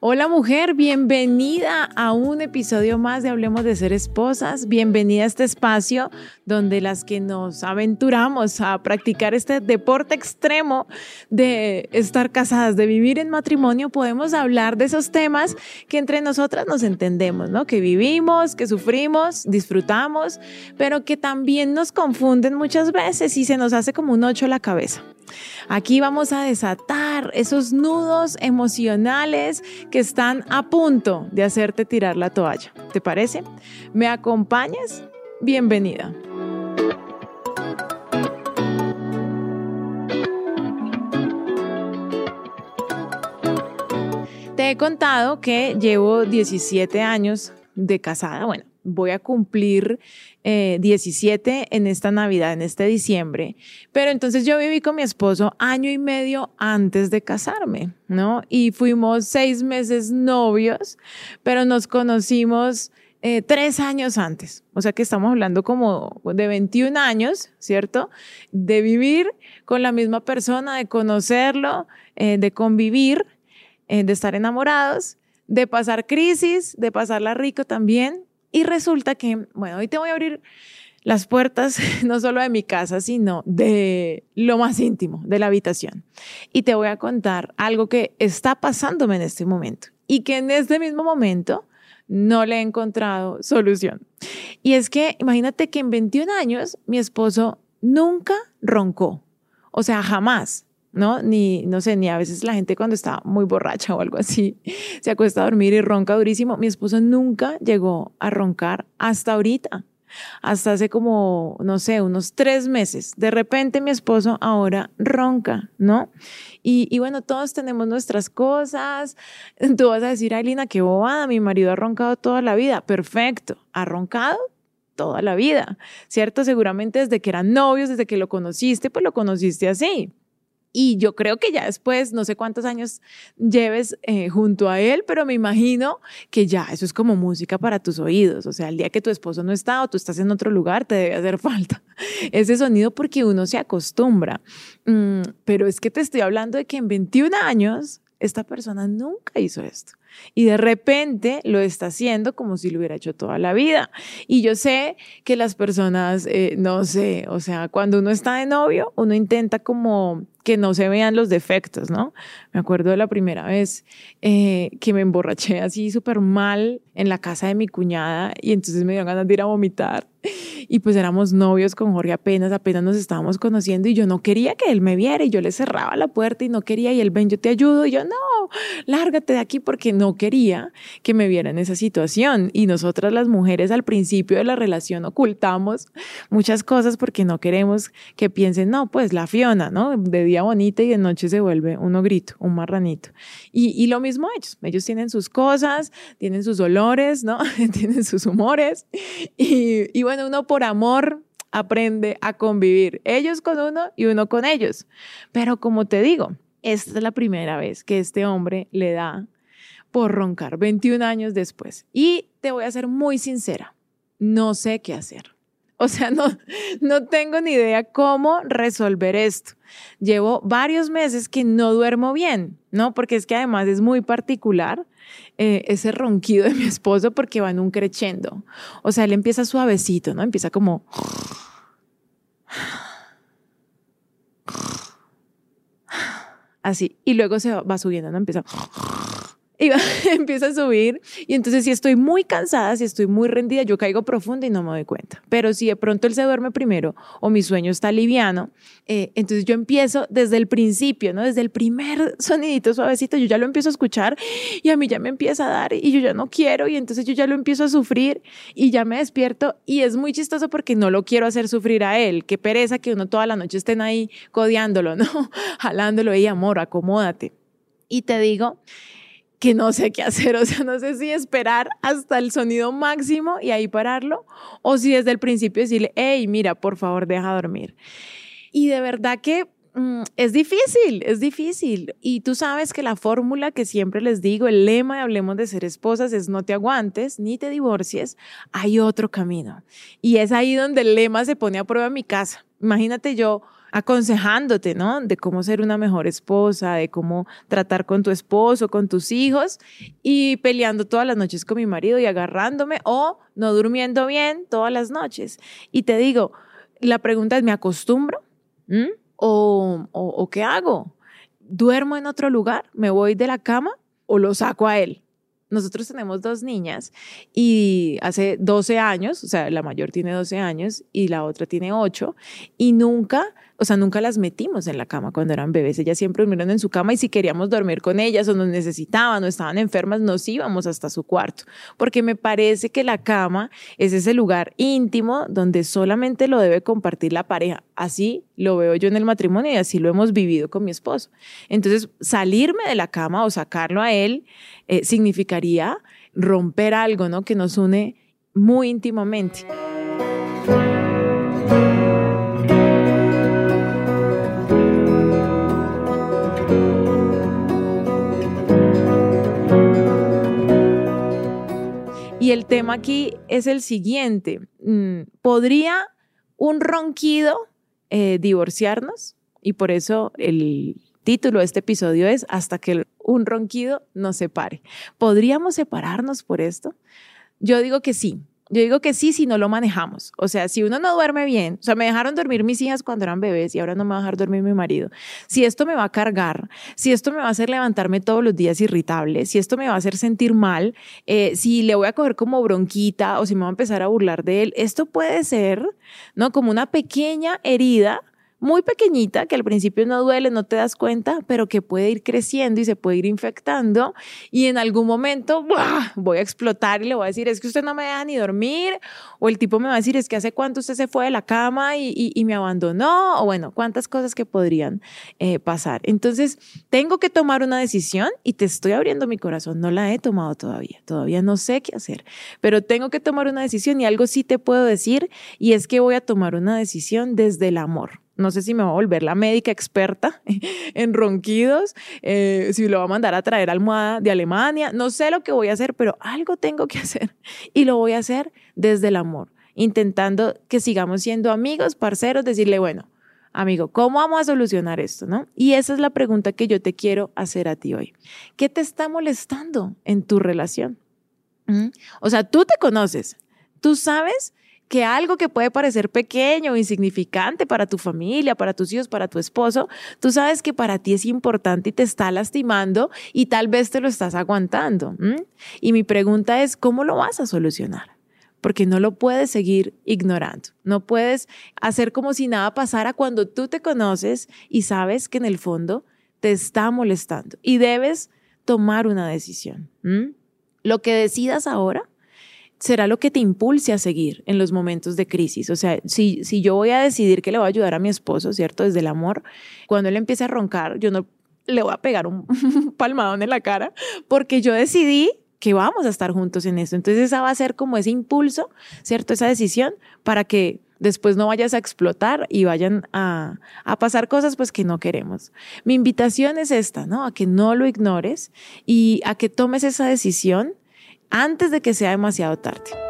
Hola mujer, bienvenida a un episodio más de Hablemos de Ser Esposas. Bienvenida a este espacio donde las que nos aventuramos a practicar este deporte extremo de estar casadas, de vivir en matrimonio, podemos hablar de esos temas que entre nosotras nos entendemos, ¿no? Que vivimos, que sufrimos, disfrutamos, pero que también nos confunden muchas veces y se nos hace como un ocho la cabeza. Aquí vamos a desatar esos nudos emocionales que están a punto de hacerte tirar la toalla. ¿Te parece? ¿Me acompañas? Bienvenida. Te he contado que llevo 17 años de casada. Bueno, voy a cumplir 17 eh, en esta Navidad, en este diciembre. Pero entonces yo viví con mi esposo año y medio antes de casarme, ¿no? Y fuimos seis meses novios, pero nos conocimos eh, tres años antes. O sea que estamos hablando como de 21 años, ¿cierto? De vivir con la misma persona, de conocerlo, eh, de convivir, de estar enamorados de pasar crisis, de pasarla rico también, y resulta que, bueno, hoy te voy a abrir las puertas no solo de mi casa, sino de lo más íntimo, de la habitación. Y te voy a contar algo que está pasándome en este momento y que en este mismo momento no le he encontrado solución. Y es que imagínate que en 21 años mi esposo nunca roncó, o sea, jamás. ¿No? Ni, no sé, ni a veces la gente cuando está muy borracha o algo así se acuesta a dormir y ronca durísimo. Mi esposo nunca llegó a roncar hasta ahorita, hasta hace como, no sé, unos tres meses. De repente mi esposo ahora ronca, ¿no? Y, y bueno, todos tenemos nuestras cosas. Tú vas a decir, ay, qué bobada, mi marido ha roncado toda la vida. Perfecto, ha roncado toda la vida, ¿cierto? Seguramente desde que eran novios, desde que lo conociste, pues lo conociste así. Y yo creo que ya después, no sé cuántos años lleves eh, junto a él, pero me imagino que ya eso es como música para tus oídos. O sea, el día que tu esposo no está o tú estás en otro lugar, te debe hacer falta ese sonido porque uno se acostumbra. Mm, pero es que te estoy hablando de que en 21 años esta persona nunca hizo esto. Y de repente lo está haciendo como si lo hubiera hecho toda la vida. Y yo sé que las personas, eh, no sé, o sea, cuando uno está de novio, uno intenta como que no se vean los defectos, ¿no? Me acuerdo de la primera vez eh, que me emborraché así súper mal en la casa de mi cuñada y entonces me dio ganas de ir a vomitar. Y pues éramos novios con Jorge apenas, apenas nos estábamos conociendo y yo no quería que él me viera y yo le cerraba la puerta y no quería y él ven, yo te ayudo y yo no, lárgate de aquí porque no quería que me viera en esa situación. Y nosotras las mujeres al principio de la relación ocultamos muchas cosas porque no queremos que piensen, no, pues la Fiona, ¿no? De día bonita y de noche se vuelve uno grito, un marranito. Y, y lo mismo ellos, ellos tienen sus cosas, tienen sus olores, ¿no? tienen sus humores. Y, y bueno, uno por amor aprende a convivir, ellos con uno y uno con ellos. Pero como te digo, esta es la primera vez que este hombre le da por roncar 21 años después. Y te voy a ser muy sincera, no sé qué hacer. O sea, no, no tengo ni idea cómo resolver esto. Llevo varios meses que no duermo bien, ¿no? Porque es que además es muy particular eh, ese ronquido de mi esposo porque va en un crechendo. O sea, él empieza suavecito, ¿no? Empieza como... Así. Y luego se va subiendo, ¿no? Empieza y empieza a subir. Y entonces si estoy muy cansada, si estoy muy rendida, yo caigo profunda y no me doy cuenta. Pero si de pronto él se duerme primero o mi sueño está liviano, eh, entonces yo empiezo desde el principio, ¿no? Desde el primer sonidito suavecito, yo ya lo empiezo a escuchar y a mí ya me empieza a dar y yo ya no quiero y entonces yo ya lo empiezo a sufrir y ya me despierto y es muy chistoso porque no lo quiero hacer sufrir a él. Qué pereza que uno toda la noche estén ahí codiándolo, ¿no? Jalándolo y amor, acomódate. Y te digo, que no sé qué hacer, o sea, no sé si esperar hasta el sonido máximo y ahí pararlo, o si desde el principio decirle, hey, mira, por favor, deja dormir. Y de verdad que mm, es difícil, es difícil. Y tú sabes que la fórmula que siempre les digo, el lema de Hablemos de ser esposas es no te aguantes ni te divorcies, hay otro camino. Y es ahí donde el lema se pone a prueba en mi casa. Imagínate yo aconsejándote, ¿no? De cómo ser una mejor esposa, de cómo tratar con tu esposo, con tus hijos y peleando todas las noches con mi marido y agarrándome o no durmiendo bien todas las noches. Y te digo, la pregunta es, ¿me acostumbro? ¿O, o, qué hago? ¿Duermo en otro lugar? ¿Me voy de la cama o lo saco a él? Nosotros tenemos dos niñas y hace 12 años, o sea, la mayor tiene 12 años y la otra tiene 8, y nunca o sea, nunca las metimos en la cama cuando eran bebés. Ellas siempre durmieron en su cama y si queríamos dormir con ellas o nos necesitaban o estaban enfermas, nos íbamos hasta su cuarto. Porque me parece que la cama es ese lugar íntimo donde solamente lo debe compartir la pareja. Así lo veo yo en el matrimonio y así lo hemos vivido con mi esposo. Entonces, salirme de la cama o sacarlo a él eh, significaría romper algo, ¿no? Que nos une muy íntimamente. Y el tema aquí es el siguiente. Mm, ¿Podría un ronquido eh, divorciarnos? Y por eso el título de este episodio es Hasta que un ronquido nos separe. ¿Podríamos separarnos por esto? Yo digo que sí. Yo digo que sí si no lo manejamos. O sea, si uno no duerme bien, o sea, me dejaron dormir mis hijas cuando eran bebés y ahora no me va a dejar dormir mi marido. Si esto me va a cargar, si esto me va a hacer levantarme todos los días irritable, si esto me va a hacer sentir mal, eh, si le voy a coger como bronquita o si me va a empezar a burlar de él, esto puede ser, ¿no? Como una pequeña herida muy pequeñita, que al principio no duele, no te das cuenta, pero que puede ir creciendo y se puede ir infectando. Y en algún momento voy a explotar y le voy a decir, es que usted no me deja ni dormir, o el tipo me va a decir, es que hace cuánto usted se fue de la cama y, me abandonó, o bueno, cuántas cosas que podrían eh, pasar. Entonces, tengo que tomar una decisión y te estoy abriendo mi corazón, no la he tomado todavía, todavía no sé qué hacer, pero tengo que tomar una decisión y algo sí te puedo decir y es que voy a tomar una decisión desde el amor no sé si me va a volver la médica experta en ronquidos, eh, si lo va a mandar a traer almohada de Alemania, no sé lo que voy a hacer, pero algo tengo que hacer y lo voy a hacer desde el amor, intentando que sigamos siendo amigos, parceros, decirle, bueno, amigo, ¿cómo vamos a solucionar esto? ¿no? Y esa es la pregunta que yo te quiero hacer a ti hoy. ¿Qué te está molestando en tu relación? ¿Mm? O sea, tú te conoces, tú sabes que algo que puede parecer pequeño o insignificante para tu familia, para tus hijos, para tu esposo, tú sabes que para ti es importante y te está lastimando y tal vez te lo estás aguantando. Y mi pregunta es, ¿cómo lo vas a solucionar? Porque no lo puedes seguir ignorando. No puedes hacer como si nada pasara cuando tú te conoces y sabes que en el fondo te está molestando y debes tomar una decisión. Lo que decidas ahora será lo que te impulse a seguir en los momentos de crisis. O sea, si, si yo voy a decidir que le voy a ayudar a mi esposo, ¿cierto? Desde el amor, cuando él empiece a roncar, yo no le voy a pegar un palmadón en la cara porque yo decidí que vamos a estar juntos en esto. Entonces esa va a ser como ese impulso, ¿cierto? Esa decisión para que después no vayas a explotar y vayan a, a, pasar cosas pues que no queremos. Mi invitación es esta, ¿no? A que no lo ignores y a que tomes esa decisión antes de que sea demasiado tarde.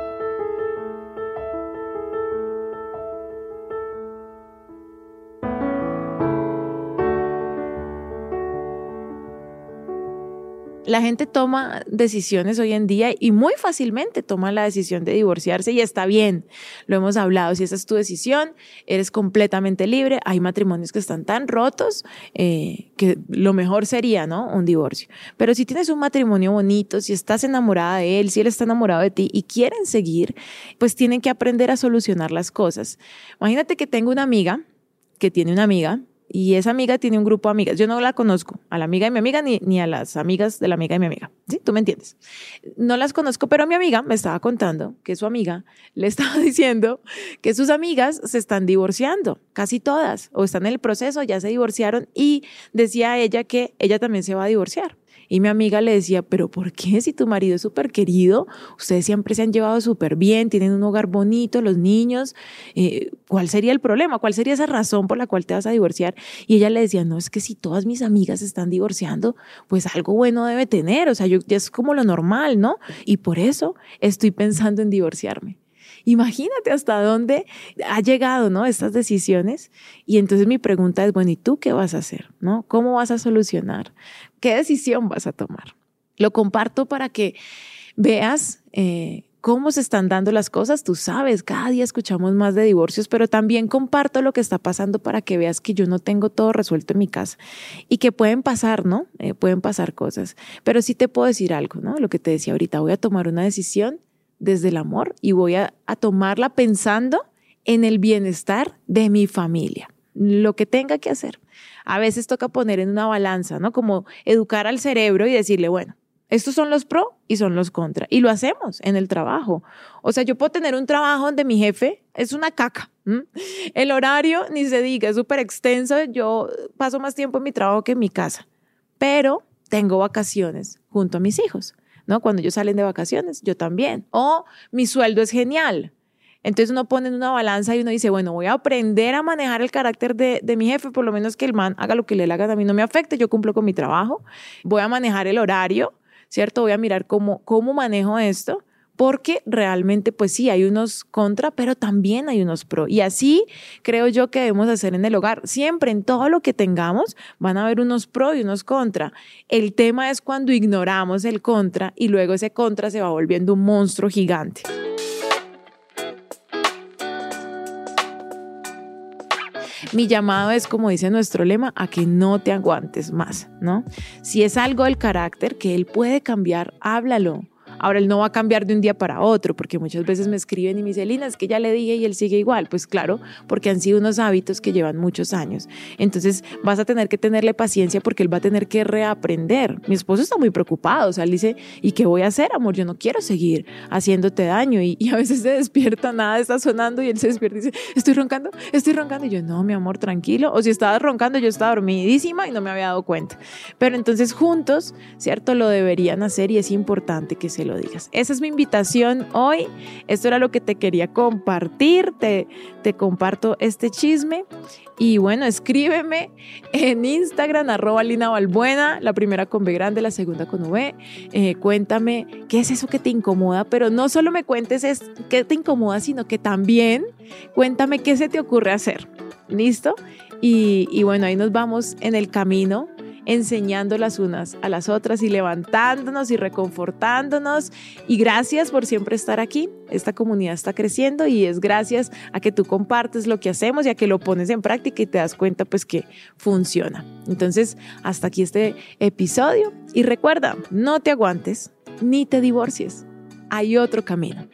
La gente toma decisiones hoy en día y muy fácilmente toma la decisión de divorciarse y está bien, lo hemos hablado, si esa es tu decisión, eres completamente libre, hay matrimonios que están tan rotos eh, que lo mejor sería, ¿no? Un divorcio. Pero si tienes un matrimonio bonito, si estás enamorada de él, si él está enamorado de ti y quieren seguir, pues tienen que aprender a solucionar las cosas. Imagínate que tengo una amiga que tiene una amiga y esa amiga tiene un grupo de amigas. Yo no la conozco, a la amiga de mi amiga ni, ni a las amigas de la amiga de mi amiga. ¿Sí? Tú me entiendes. No las conozco, pero mi amiga me estaba contando que su amiga le estaba diciendo que sus amigas se están divorciando, casi todas, o están en el proceso, ya se divorciaron y decía ella que ella también se va a divorciar. Y mi amiga le decía, pero ¿por qué si tu marido es súper querido? Ustedes siempre se han llevado súper bien, tienen un hogar bonito, los niños. Eh, ¿Cuál sería el problema? ¿Cuál sería esa razón por la cual te vas a divorciar? Y ella le decía, no, es que si todas mis amigas están divorciando, pues algo bueno debe tener. O sea, yo, es como lo normal, ¿no? Y por eso estoy pensando en divorciarme. Imagínate hasta dónde ha llegado, ¿no? Estas decisiones. Y entonces mi pregunta es, bueno, ¿y tú qué vas a hacer? ¿No? ¿Cómo vas a solucionar? ¿Qué decisión vas a tomar? Lo comparto para que veas eh, cómo se están dando las cosas. Tú sabes, cada día escuchamos más de divorcios, pero también comparto lo que está pasando para que veas que yo no tengo todo resuelto en mi casa y que pueden pasar, ¿no? Eh, pueden pasar cosas. Pero sí te puedo decir algo, ¿no? Lo que te decía ahorita, voy a tomar una decisión desde el amor y voy a, tomarla pensando en el bienestar de mi familia, lo que tenga que hacer. A veces toca poner en una balanza, ¿no? Como educar al cerebro y decirle, bueno, estos son los pro y son los contra. Y lo hacemos en el trabajo. O sea, yo puedo tener un trabajo donde mi jefe es una caca. El horario, ni se diga, es súper extenso. Yo paso más tiempo en mi trabajo que en mi casa. Pero tengo vacaciones junto a mis hijos. ¿No? Cuando ellos salen de vacaciones, yo también. O mi sueldo es genial. Entonces uno pone en una balanza y uno dice, bueno, voy a aprender a manejar el carácter de, de, mi jefe, por lo menos que el man haga lo que le haga, a mí no me afecte, yo cumplo con mi trabajo, voy a manejar el horario, ¿cierto? Voy a mirar cómo, cómo manejo esto porque realmente pues sí, hay unos contra, pero también hay unos pro. Y así creo yo que debemos hacer en el hogar. Siempre en todo lo que tengamos van a haber unos pro y unos contra. El tema es cuando ignoramos el contra y luego ese contra se va volviendo un monstruo gigante. Mi llamado es, como dice nuestro lema, a que no te aguantes más, ¿no? Si es algo del carácter que él puede cambiar, háblalo Ahora él no va a cambiar de un día para otro, porque muchas veces me escriben y me dicen, Lina, es que ya le dije y él sigue igual. Pues claro, porque han sido unos hábitos que llevan muchos años. Entonces vas a tener que tenerle paciencia porque él va a tener que reaprender. Mi esposo está muy preocupado, o sea, él dice, ¿y qué voy a hacer, amor? Yo no quiero seguir haciéndote daño. Y, a veces se despierta, nada está sonando y él se despierta y dice, estoy roncando, estoy roncando. Y yo, no, mi amor, tranquilo. O si estaba roncando, yo estaba dormidísima y no me había dado cuenta. Pero entonces juntos, ¿cierto? Lo deberían hacer y es importante que se lo digas. Esa es mi invitación hoy. Esto era lo que te quería compartir. Te, te comparto este chisme. Y bueno, escríbeme en Instagram, arroba Lina Balbuena, la primera con B grande, la segunda con V. Eh, cuéntame qué es eso que te incomoda, pero no solo me cuentes es qué te incomoda, sino que también cuéntame qué se te ocurre hacer. ¿Listo? Y, y bueno, ahí nos vamos en el camino enseñando las unas a las otras y levantándonos y reconfortándonos. Y gracias por siempre estar aquí. Esta comunidad está creciendo y es gracias a que tú compartes lo que hacemos y a que lo pones en práctica y te das cuenta pues que funciona. Entonces, hasta aquí este episodio y recuerda, no te aguantes ni te divorcies. Hay otro camino.